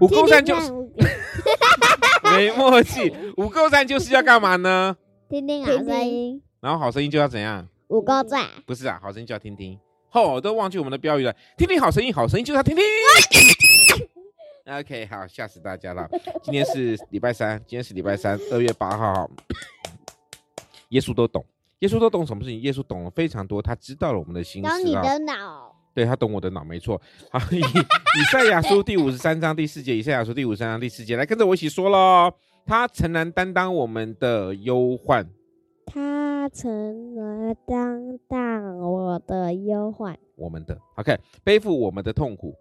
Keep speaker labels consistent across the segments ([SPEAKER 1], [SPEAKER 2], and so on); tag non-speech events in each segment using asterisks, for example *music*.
[SPEAKER 1] 五够赞就是 *laughs* 没默契，五够赞就是要干嘛呢？
[SPEAKER 2] 听听好声音，
[SPEAKER 1] 然后好声音就要怎样？
[SPEAKER 2] 五够赞
[SPEAKER 1] 不是啊，好声音就要听听。哦，都忘记我们的标语了，听听好声音，好声音就是要听听。*laughs* OK，好，吓死大家了。今天是礼拜三，今天是礼拜三，二月八号。耶稣都懂，耶稣都懂什么事情？耶稣懂了非常多，他知道了我们的心思。
[SPEAKER 2] 懂你的脑，
[SPEAKER 1] 对，他懂我的脑，没错。好，以以赛亚书第五十三章第四节，以赛亚书第五十三章第四节，来跟着我一起说喽。他诚然担当我们的忧患，
[SPEAKER 2] 他诚然担当我的忧患，
[SPEAKER 1] 我们的 OK，背负我们的痛苦。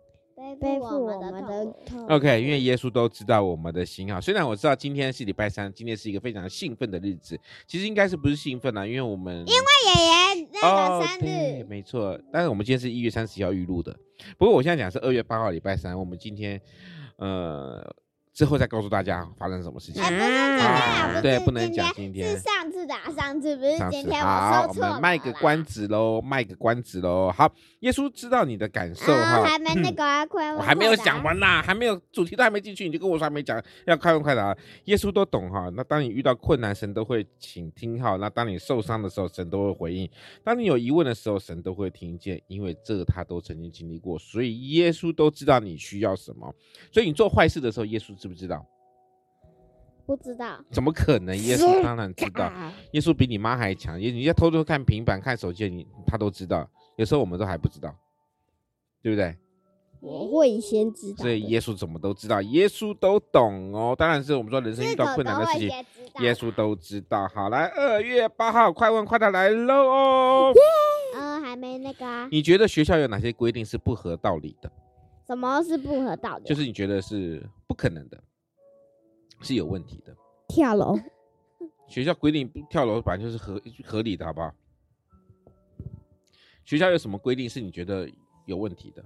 [SPEAKER 2] 背负我们的痛。
[SPEAKER 1] OK，因为耶稣都知道我们的心哈。虽然我知道今天是礼拜三，今天是一个非常兴奋的日子，其实应该是不是兴奋啊？因为我们
[SPEAKER 2] 因为爷爷那个生日，
[SPEAKER 1] 哦、没错。但是我们今天是一月三十号预录的，不过我现在讲是二月八号礼拜三。我们今天呃。之后再告诉大家发生什么事情。
[SPEAKER 2] 啊，
[SPEAKER 1] 对，不能讲今天。
[SPEAKER 2] 是上次的，上次不是今天。
[SPEAKER 1] 好，我们卖个关子喽，卖个关子喽。好，耶稣知道你的感受哈。
[SPEAKER 2] 还没那个快问，
[SPEAKER 1] 我还没有讲完呐，还没有主题都还没进去，你就跟我说还没讲，要快问快答。耶稣都懂哈。那当你遇到困难，神都会倾听哈。那当你受伤的时候，神都会回应；当你有疑问的时候，神都会听见，因为这他都曾经经历过，所以耶稣都知道你需要什么。所以你做坏事的时候，耶稣。知不知道？
[SPEAKER 2] 不知道。
[SPEAKER 1] 怎么可能？耶稣当然知道。耶稣比你妈还强。耶，你要偷偷看平板、看手机，你他都知道。有时候我们都还不知道，对不对？
[SPEAKER 2] 我会先知道。
[SPEAKER 1] 所以耶稣怎么都知道？耶稣都懂哦。当然是我们说人生遇到困难的事情，耶稣都知道。好，来，二月八号，快问快答来喽哦。
[SPEAKER 2] 嗯，还没那个。
[SPEAKER 1] 你觉得学校有哪些规定是不合道理的？
[SPEAKER 2] 什么是不合道理？
[SPEAKER 1] 就是你觉得是不可能的，是有问题的。
[SPEAKER 2] 跳楼？
[SPEAKER 1] 学校规定不跳楼，本来就是合合理的，好不好？学校有什么规定是你觉得有问题的？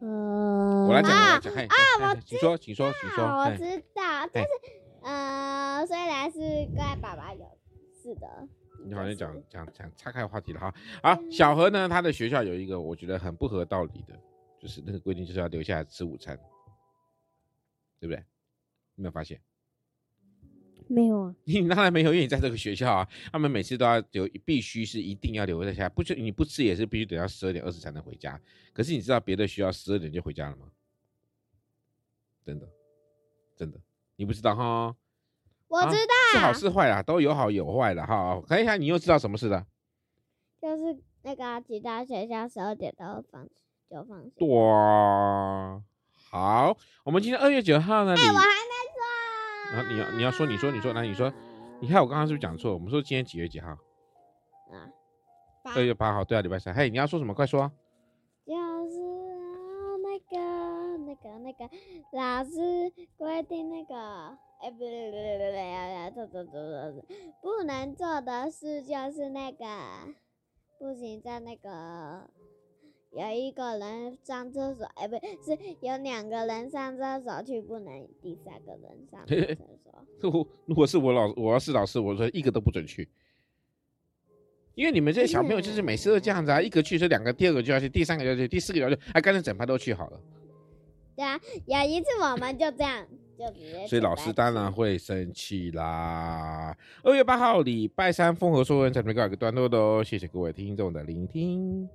[SPEAKER 2] 呃，
[SPEAKER 1] 我来讲，我来讲。
[SPEAKER 2] 啊，我
[SPEAKER 1] 请说，请说，请说。
[SPEAKER 2] 我知道，但是，呃，虽然是怪爸爸有是的。
[SPEAKER 1] 你好像讲讲讲岔开话题了哈。好，小何呢，他的学校有一个我觉得很不合道理的。就是那个规定，就是要留下来吃午餐，对不对？有没有发现？
[SPEAKER 2] 没有啊。*laughs*
[SPEAKER 1] 你当然没有，因为你在这个学校啊，他们每次都要留，必须是一定要留在下，不就你不吃也是必须等到十二点二十才能回家。可是你知道别的学校十二点就回家了吗？真的，真的，你不知道哈？
[SPEAKER 2] 我知道，啊、
[SPEAKER 1] 是好是坏啦，都有好有坏的哈。看一下，你又知道什么事了？
[SPEAKER 2] 就是那个其他学校十二点都要放
[SPEAKER 1] 哇，好，我们今天二月九号呢？
[SPEAKER 2] 哎、欸，我还没说。
[SPEAKER 1] 然后，你要你要说，你说，你说，那你说，你看我刚刚是不是讲错？我们说今天几月几号？
[SPEAKER 2] 啊，
[SPEAKER 1] 二月八号，对啊，礼拜三。嘿，你要说什么？快说。
[SPEAKER 2] 就是那个那个那个老师规定那个，哎、欸，不对不对不对，错错错错错，不能做的事就是那个，不行在那个。有一个人上厕所，哎，不是，有两个人上厕所去，不能第三个人上厕所。*laughs*
[SPEAKER 1] 如果是我老，我要是老师，我说一个都不准去，因为你们这些小朋友就是每次都这样子啊，一个去，是两个，第二个就要去，第三个就要去，第四个就要去，哎，干脆整排都去好了。
[SPEAKER 2] 对啊，有一次我们就这样，就直接。
[SPEAKER 1] 所以老师当然会生气啦。二月八号礼拜三，风和说文在这边告一个段落的哦，谢谢各位听众的聆听。